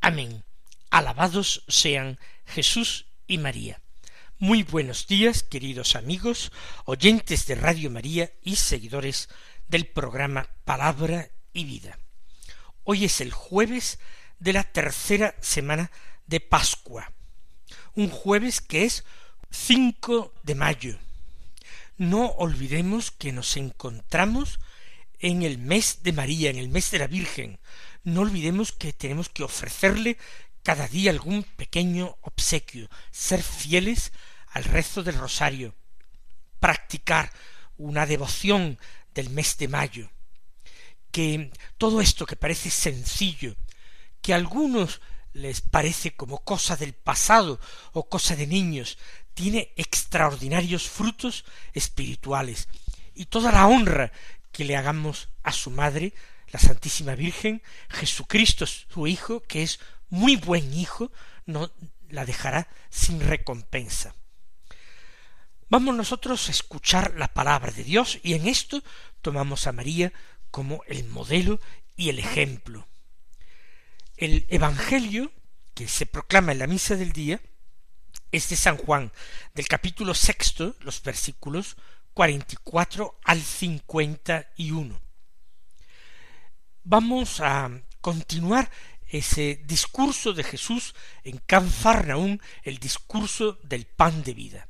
Amén. Alabados sean Jesús y María. Muy buenos días, queridos amigos, oyentes de Radio María y seguidores del programa Palabra y Vida. Hoy es el jueves de la tercera semana de Pascua, un jueves que es 5 de mayo. No olvidemos que nos encontramos en el mes de María, en el mes de la Virgen. No olvidemos que tenemos que ofrecerle cada día algún pequeño obsequio, ser fieles al rezo del rosario, practicar una devoción del mes de mayo, que todo esto que parece sencillo, que a algunos les parece como cosa del pasado o cosa de niños, tiene extraordinarios frutos espirituales. Y toda la honra que le hagamos a su madre, la Santísima Virgen, Jesucristo su Hijo, que es muy buen Hijo, no la dejará sin recompensa. Vamos nosotros a escuchar la palabra de Dios y en esto tomamos a María como el modelo y el ejemplo. El Evangelio que se proclama en la misa del día es de San Juan, del capítulo sexto, los versículos 44 al 51. Vamos a continuar ese discurso de Jesús en Canfarnaún, el discurso del pan de vida.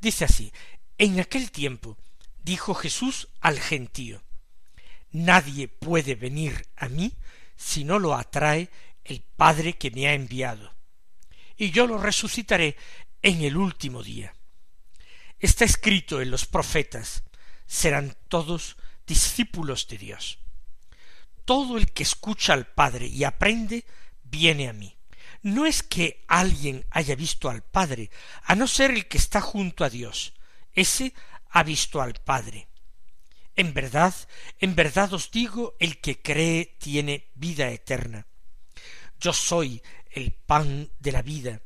Dice así, en aquel tiempo dijo Jesús al gentío, Nadie puede venir a mí si no lo atrae el Padre que me ha enviado, y yo lo resucitaré en el último día. Está escrito en los profetas, serán todos discípulos de Dios. Todo el que escucha al Padre y aprende, viene a mí. No es que alguien haya visto al Padre, a no ser el que está junto a Dios. Ese ha visto al Padre. En verdad, en verdad os digo, el que cree tiene vida eterna. Yo soy el pan de la vida.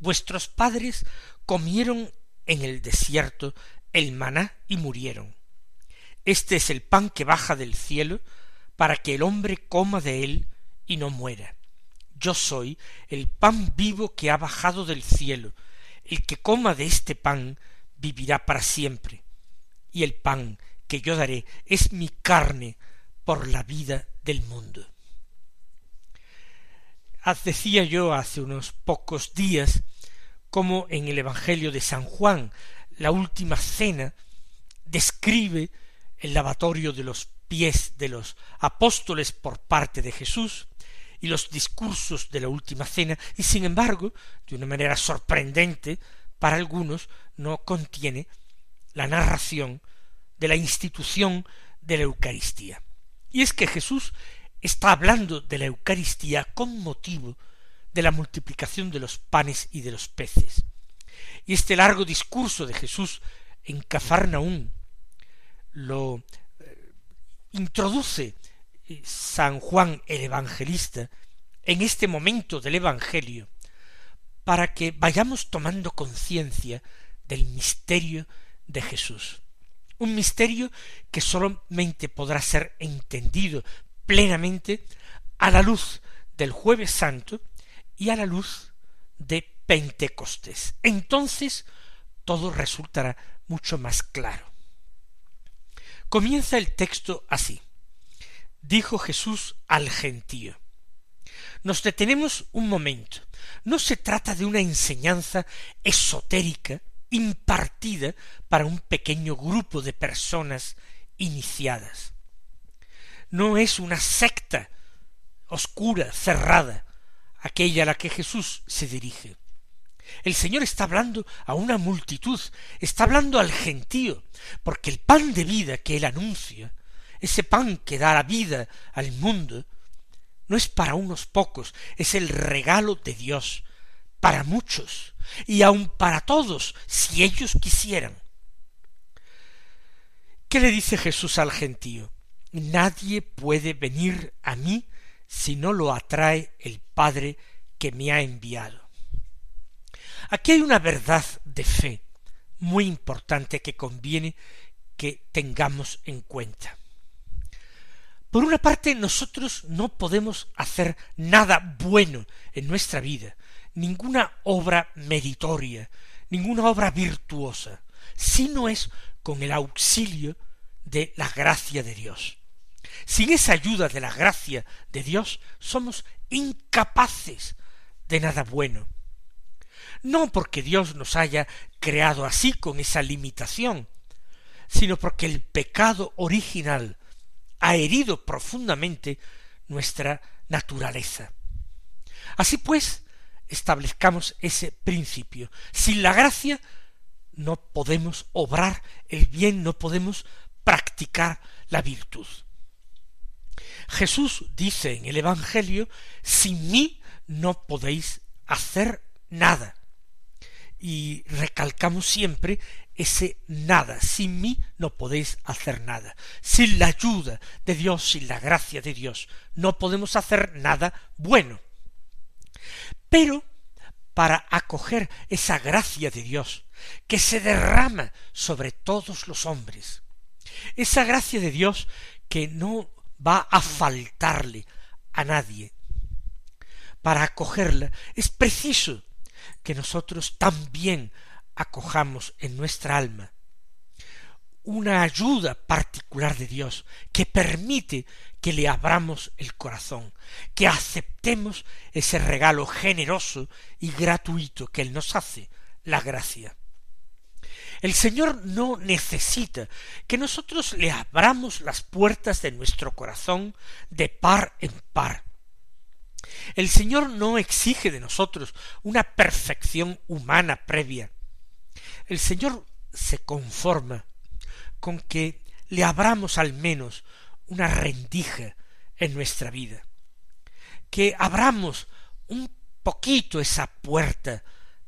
Vuestros padres comieron en el desierto el maná y murieron. Este es el pan que baja del cielo para que el hombre coma de él y no muera. Yo soy el pan vivo que ha bajado del cielo. El que coma de este pan vivirá para siempre. Y el pan que yo daré es mi carne por la vida del mundo. Decía yo hace unos pocos días como en el Evangelio de San Juan, la última cena, describe el lavatorio de los pies de los apóstoles por parte de Jesús y los discursos de la última cena, y sin embargo, de una manera sorprendente para algunos, no contiene la narración de la institución de la Eucaristía. Y es que Jesús está hablando de la Eucaristía con motivo de la multiplicación de los panes y de los peces. Y este largo discurso de Jesús en Cafarnaún lo introduce eh, San Juan el Evangelista en este momento del Evangelio para que vayamos tomando conciencia del misterio de Jesús. Un misterio que solamente podrá ser entendido plenamente a la luz del jueves santo y a la luz de Pentecostés. Entonces todo resultará mucho más claro. Comienza el texto así. Dijo Jesús al gentío. Nos detenemos un momento. No se trata de una enseñanza esotérica impartida para un pequeño grupo de personas iniciadas. No es una secta oscura, cerrada, aquella a la que Jesús se dirige. El Señor está hablando a una multitud, está hablando al gentío, porque el pan de vida que Él anuncia, ese pan que da la vida al mundo, no es para unos pocos, es el regalo de Dios para muchos y aun para todos, si ellos quisieran. ¿Qué le dice Jesús al gentío? Nadie puede venir a mí si no lo atrae el Padre que me ha enviado. Aquí hay una verdad de fe muy importante que conviene que tengamos en cuenta. Por una parte, nosotros no podemos hacer nada bueno en nuestra vida, ninguna obra meritoria, ninguna obra virtuosa, si no es con el auxilio de la gracia de Dios. Sin esa ayuda de la gracia de Dios somos incapaces de nada bueno. No porque Dios nos haya creado así con esa limitación, sino porque el pecado original ha herido profundamente nuestra naturaleza. Así pues, establezcamos ese principio. Sin la gracia no podemos obrar el bien, no podemos practicar la virtud. Jesús dice en el Evangelio, sin mí no podéis hacer nada. Y recalcamos siempre ese nada. Sin mí no podéis hacer nada. Sin la ayuda de Dios, sin la gracia de Dios, no podemos hacer nada bueno. Pero para acoger esa gracia de Dios que se derrama sobre todos los hombres, esa gracia de Dios que no va a faltarle a nadie. Para acogerla es preciso que nosotros también acojamos en nuestra alma una ayuda particular de Dios que permite que le abramos el corazón, que aceptemos ese regalo generoso y gratuito que Él nos hace, la gracia. El Señor no necesita que nosotros le abramos las puertas de nuestro corazón de par en par. El Señor no exige de nosotros una perfección humana previa. El Señor se conforma con que le abramos al menos una rendija en nuestra vida, que abramos un poquito esa puerta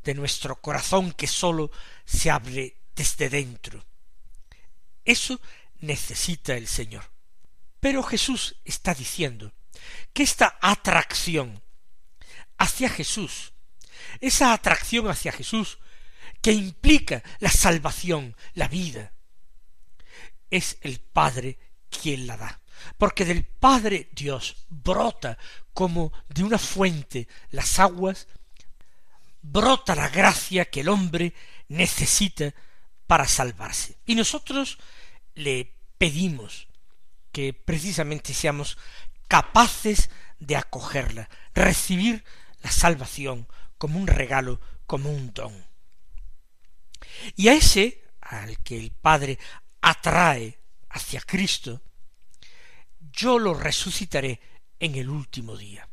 de nuestro corazón que sólo se abre desde dentro. Eso necesita el Señor. Pero Jesús está diciendo que esta atracción hacia Jesús, esa atracción hacia Jesús que implica la salvación, la vida, es el Padre quien la da. Porque del Padre Dios brota como de una fuente las aguas, brota la gracia que el hombre necesita para salvarse. Y nosotros le pedimos que precisamente seamos capaces de acogerla, recibir la salvación como un regalo, como un don. Y a ese al que el Padre atrae hacia Cristo, yo lo resucitaré en el último día.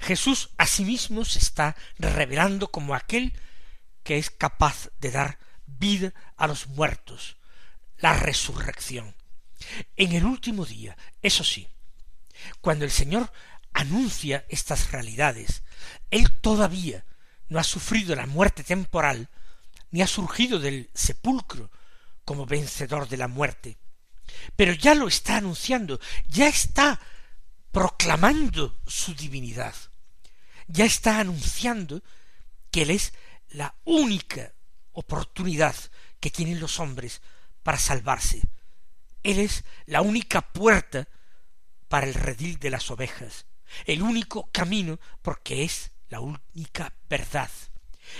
Jesús asimismo se está revelando como aquel que es capaz de dar vida a los muertos, la resurrección. En el último día, eso sí, cuando el Señor anuncia estas realidades, Él todavía no ha sufrido la muerte temporal, ni ha surgido del sepulcro como vencedor de la muerte, pero ya lo está anunciando, ya está proclamando su divinidad, ya está anunciando que Él es la única oportunidad que tienen los hombres para salvarse. Él es la única puerta para el redil de las ovejas, el único camino porque es la única verdad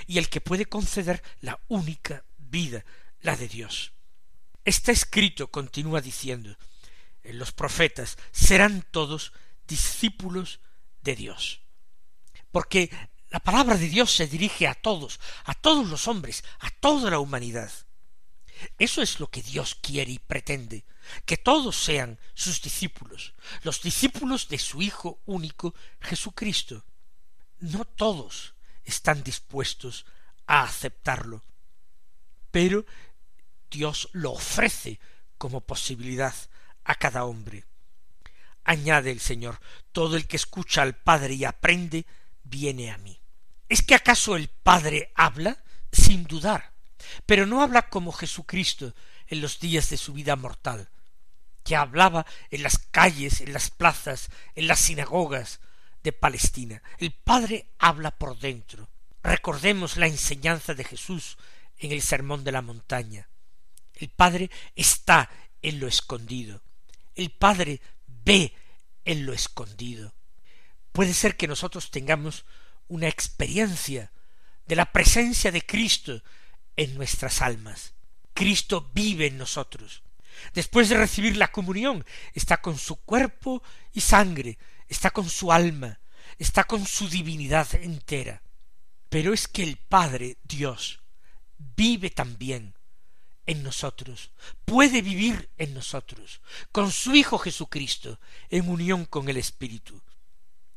y el que puede conceder la única vida, la de Dios. Está escrito, continúa diciendo, en los profetas serán todos discípulos de Dios. Porque la palabra de Dios se dirige a todos, a todos los hombres, a toda la humanidad. Eso es lo que Dios quiere y pretende, que todos sean sus discípulos, los discípulos de su Hijo único Jesucristo. No todos están dispuestos a aceptarlo, pero Dios lo ofrece como posibilidad a cada hombre. añade el Señor, todo el que escucha al Padre y aprende, viene a mí. ¿Es que acaso el Padre habla? Sin dudar, pero no habla como Jesucristo en los días de su vida mortal, que hablaba en las calles, en las plazas, en las sinagogas de Palestina. El Padre habla por dentro. Recordemos la enseñanza de Jesús en el Sermón de la Montaña. El Padre está en lo escondido. El Padre ve en lo escondido. Puede ser que nosotros tengamos una experiencia de la presencia de Cristo en nuestras almas. Cristo vive en nosotros. Después de recibir la comunión, está con su cuerpo y sangre, está con su alma, está con su divinidad entera. Pero es que el Padre, Dios, vive también en nosotros, puede vivir en nosotros, con su Hijo Jesucristo, en unión con el Espíritu.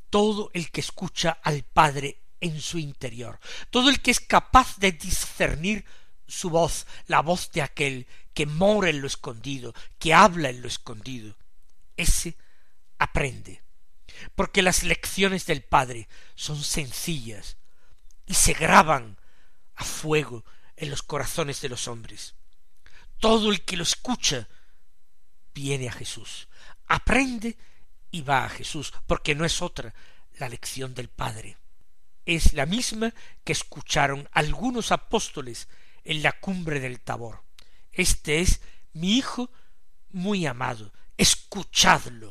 Todo el que escucha al Padre en su interior, todo el que es capaz de discernir su voz, la voz de aquel que mora en lo escondido, que habla en lo escondido, ese aprende, porque las lecciones del Padre son sencillas y se graban a fuego en los corazones de los hombres. Todo el que lo escucha viene a Jesús, aprende y va a Jesús, porque no es otra la lección del Padre. Es la misma que escucharon algunos apóstoles en la cumbre del Tabor. Este es mi Hijo muy amado, escuchadlo.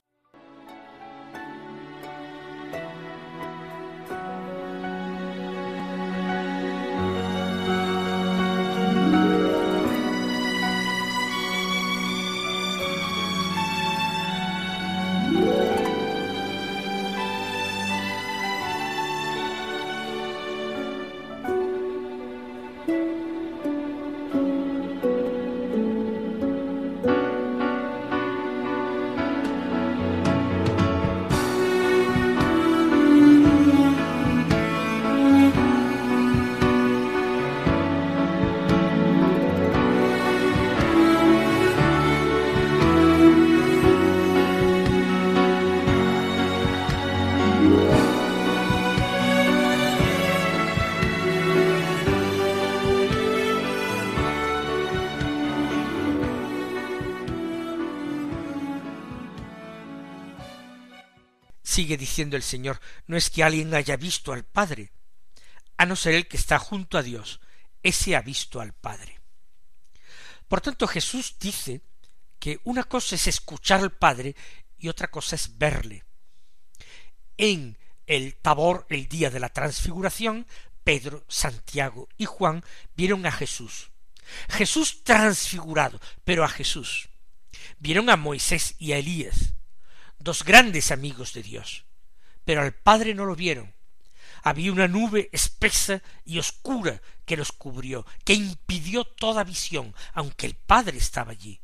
Sigue diciendo el Señor, no es que alguien haya visto al Padre, a no ser el que está junto a Dios, ese ha visto al Padre. Por tanto, Jesús dice que una cosa es escuchar al Padre y otra cosa es verle. En el Tabor, el día de la transfiguración, Pedro, Santiago y Juan vieron a Jesús. Jesús transfigurado, pero a Jesús. Vieron a Moisés y a Elías dos grandes amigos de Dios. Pero al Padre no lo vieron. Había una nube espesa y oscura que los cubrió, que impidió toda visión, aunque el Padre estaba allí.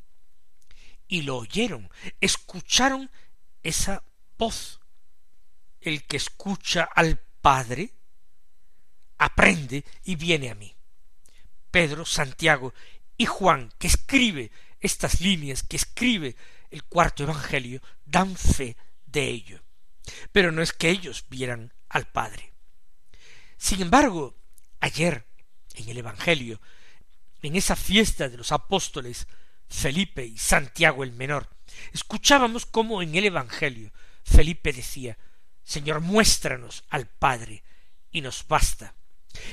Y lo oyeron, escucharon esa voz. El que escucha al Padre aprende y viene a mí. Pedro, Santiago y Juan, que escribe estas líneas, que escribe el cuarto Evangelio, dan fe de ello. Pero no es que ellos vieran al Padre. Sin embargo, ayer, en el Evangelio, en esa fiesta de los apóstoles Felipe y Santiago el menor, escuchábamos cómo en el Evangelio Felipe decía Señor, muéstranos al Padre, y nos basta.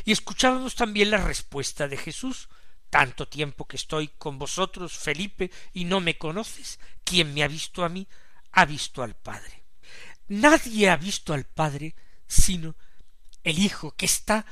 Y escuchábamos también la respuesta de Jesús tanto tiempo que estoy con vosotros, Felipe, y no me conoces, quien me ha visto a mí, ha visto al Padre. Nadie ha visto al Padre sino el Hijo que está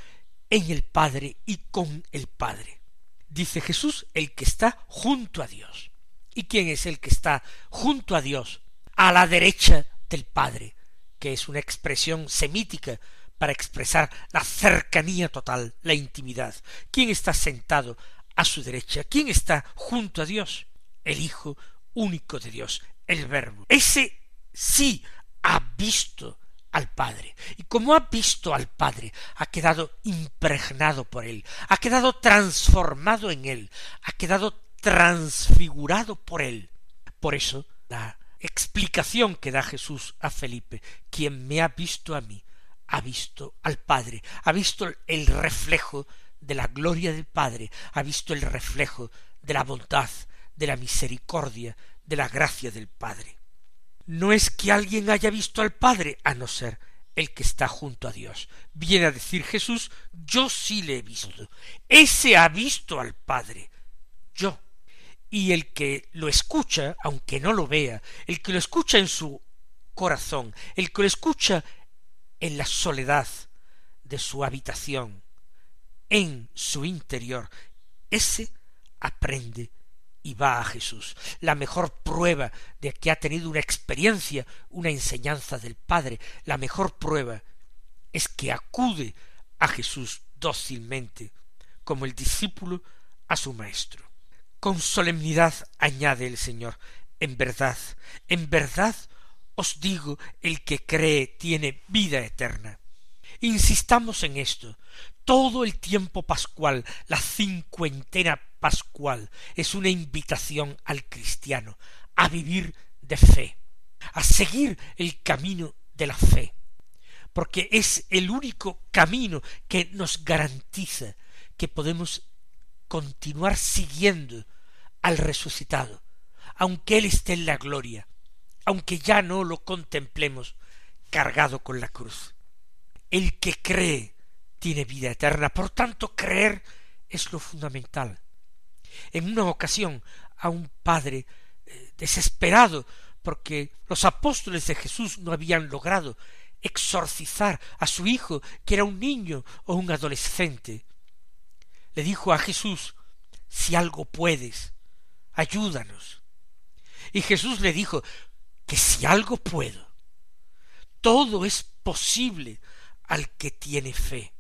en el Padre y con el Padre. Dice Jesús, el que está junto a Dios. ¿Y quién es el que está junto a Dios? A la derecha del Padre, que es una expresión semítica para expresar la cercanía total, la intimidad. ¿Quién está sentado a su derecha. ¿Quién está junto a Dios? El Hijo único de Dios, el Verbo. Ese sí ha visto al Padre. Y como ha visto al Padre, ha quedado impregnado por él, ha quedado transformado en él, ha quedado transfigurado por él. Por eso la explicación que da Jesús a Felipe. Quien me ha visto a mí, ha visto al Padre, ha visto el reflejo de la gloria del Padre, ha visto el reflejo de la bondad, de la misericordia, de la gracia del Padre. No es que alguien haya visto al Padre, a no ser el que está junto a Dios. Viene a decir Jesús, yo sí le he visto. Ese ha visto al Padre. Yo. Y el que lo escucha, aunque no lo vea, el que lo escucha en su corazón, el que lo escucha en la soledad de su habitación, en su interior, ese aprende y va a Jesús. La mejor prueba de que ha tenido una experiencia, una enseñanza del Padre, la mejor prueba es que acude a Jesús dócilmente, como el discípulo a su maestro. Con solemnidad añade el Señor, en verdad, en verdad os digo, el que cree tiene vida eterna. Insistamos en esto. Todo el tiempo pascual, la cincuentena pascual, es una invitación al cristiano a vivir de fe, a seguir el camino de la fe, porque es el único camino que nos garantiza que podemos continuar siguiendo al resucitado, aunque Él esté en la gloria, aunque ya no lo contemplemos cargado con la cruz. El que cree tiene vida eterna. Por tanto, creer es lo fundamental. En una ocasión a un padre eh, desesperado porque los apóstoles de Jesús no habían logrado exorcizar a su hijo, que era un niño o un adolescente, le dijo a Jesús, si algo puedes, ayúdanos. Y Jesús le dijo que si algo puedo, todo es posible al que tiene fe.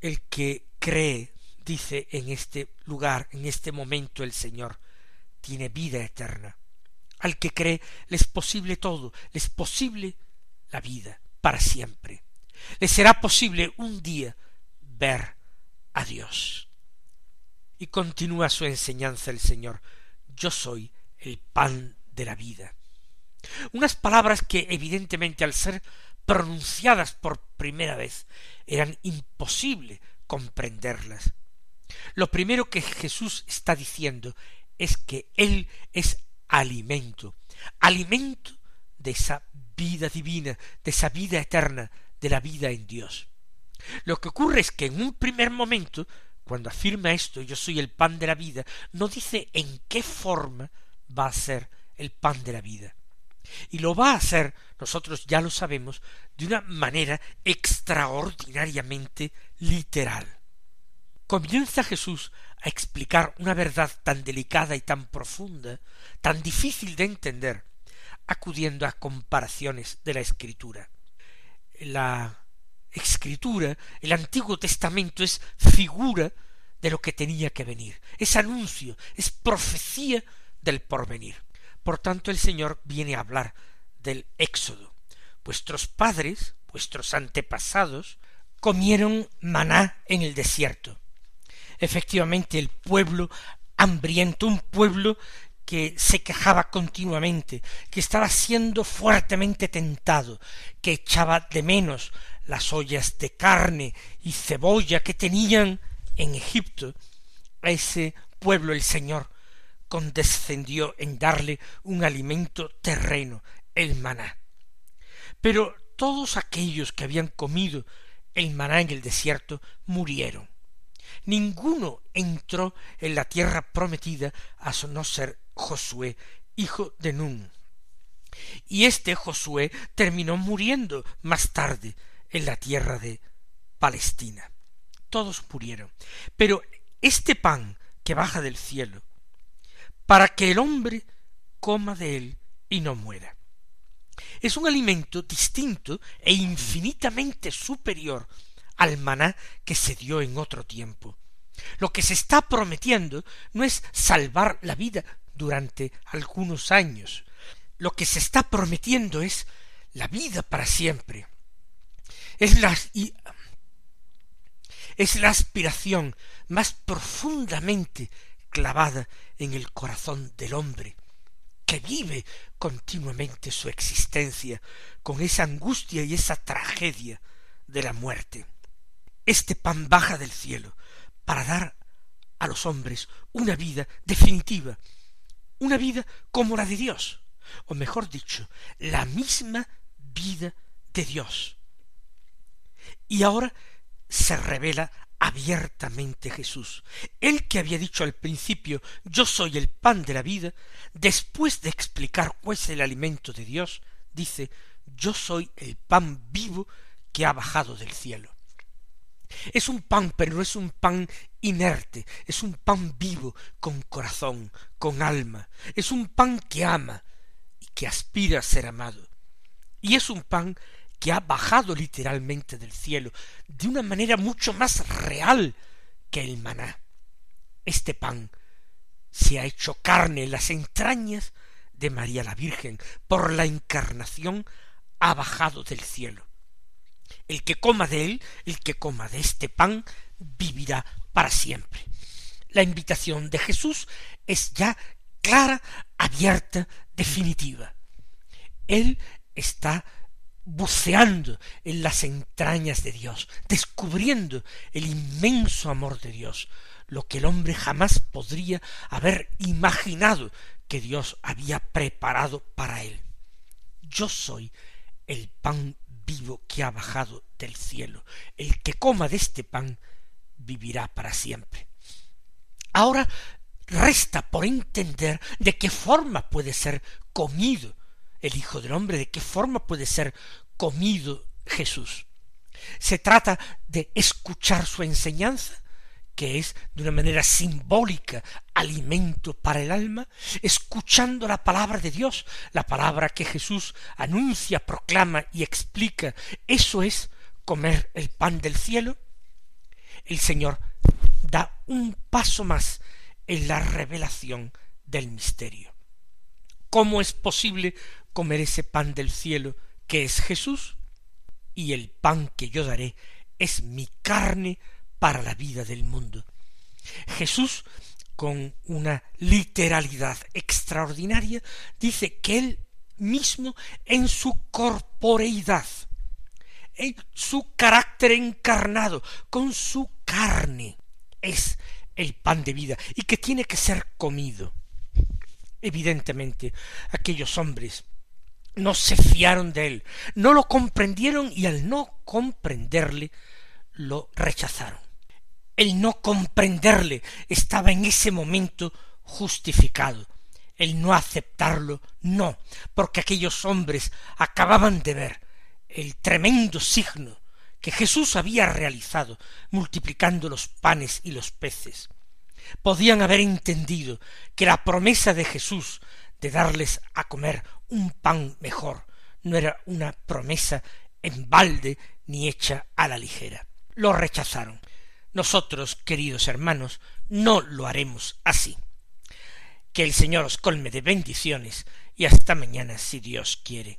El que cree, dice en este lugar, en este momento el Señor, tiene vida eterna. Al que cree le es posible todo, le es posible la vida para siempre. Le será posible un día ver a Dios. Y continúa su enseñanza el Señor. Yo soy el pan de la vida. Unas palabras que evidentemente al ser pronunciadas por primera vez, eran imposible comprenderlas. Lo primero que Jesús está diciendo es que Él es alimento, alimento de esa vida divina, de esa vida eterna, de la vida en Dios. Lo que ocurre es que en un primer momento, cuando afirma esto, yo soy el pan de la vida, no dice en qué forma va a ser el pan de la vida. Y lo va a hacer, nosotros ya lo sabemos, de una manera extraordinariamente literal. Comienza Jesús a explicar una verdad tan delicada y tan profunda, tan difícil de entender, acudiendo a comparaciones de la Escritura. La Escritura, el Antiguo Testamento es figura de lo que tenía que venir, es anuncio, es profecía del porvenir. Por tanto, el Señor viene a hablar del Éxodo. Vuestros padres, vuestros antepasados, comieron maná en el desierto. Efectivamente, el pueblo hambriento, un pueblo que se quejaba continuamente, que estaba siendo fuertemente tentado, que echaba de menos las ollas de carne y cebolla que tenían en Egipto, a ese pueblo el Señor condescendió en darle un alimento terreno, el maná. Pero todos aquellos que habían comido el maná en el desierto murieron. Ninguno entró en la tierra prometida a no ser Josué, hijo de Nun. Y este Josué terminó muriendo más tarde en la tierra de Palestina. Todos murieron. Pero este pan que baja del cielo, para que el hombre coma de él y no muera. Es un alimento distinto e infinitamente superior al maná que se dio en otro tiempo. Lo que se está prometiendo no es salvar la vida durante algunos años. Lo que se está prometiendo es la vida para siempre. Es la, es la aspiración más profundamente clavada en el corazón del hombre, que vive continuamente su existencia con esa angustia y esa tragedia de la muerte. Este pan baja del cielo para dar a los hombres una vida definitiva, una vida como la de Dios, o mejor dicho, la misma vida de Dios. Y ahora se revela abiertamente Jesús. Él que había dicho al principio yo soy el pan de la vida, después de explicar cuál es el alimento de Dios, dice yo soy el pan vivo que ha bajado del cielo. Es un pan, pero no es un pan inerte, es un pan vivo, con corazón, con alma, es un pan que ama y que aspira a ser amado. Y es un pan que ha bajado literalmente del cielo, de una manera mucho más real que el maná. Este pan se ha hecho carne en las entrañas de María la Virgen, por la encarnación ha bajado del cielo. El que coma de él, el que coma de este pan, vivirá para siempre. La invitación de Jesús es ya clara, abierta, definitiva. Él está buceando en las entrañas de Dios, descubriendo el inmenso amor de Dios, lo que el hombre jamás podría haber imaginado que Dios había preparado para él. Yo soy el pan vivo que ha bajado del cielo. El que coma de este pan vivirá para siempre. Ahora resta por entender de qué forma puede ser comido el Hijo del Hombre, de qué forma puede ser comido Jesús. Se trata de escuchar su enseñanza, que es de una manera simbólica alimento para el alma, escuchando la palabra de Dios, la palabra que Jesús anuncia, proclama y explica, eso es comer el pan del cielo, el Señor da un paso más en la revelación del misterio. ¿Cómo es posible comer ese pan del cielo que es Jesús? Y el pan que yo daré es mi carne para la vida del mundo. Jesús, con una literalidad extraordinaria, dice que él mismo en su corporeidad, en su carácter encarnado, con su carne, es el pan de vida y que tiene que ser comido. Evidentemente, aquellos hombres no se fiaron de él, no lo comprendieron y al no comprenderle, lo rechazaron el no comprenderle estaba en ese momento justificado. El no aceptarlo, no, porque aquellos hombres acababan de ver el tremendo signo que Jesús había realizado multiplicando los panes y los peces. Podían haber entendido que la promesa de Jesús de darles a comer un pan mejor no era una promesa en balde ni hecha a la ligera. Lo rechazaron nosotros, queridos hermanos, no lo haremos así. Que el Señor os colme de bendiciones y hasta mañana si Dios quiere.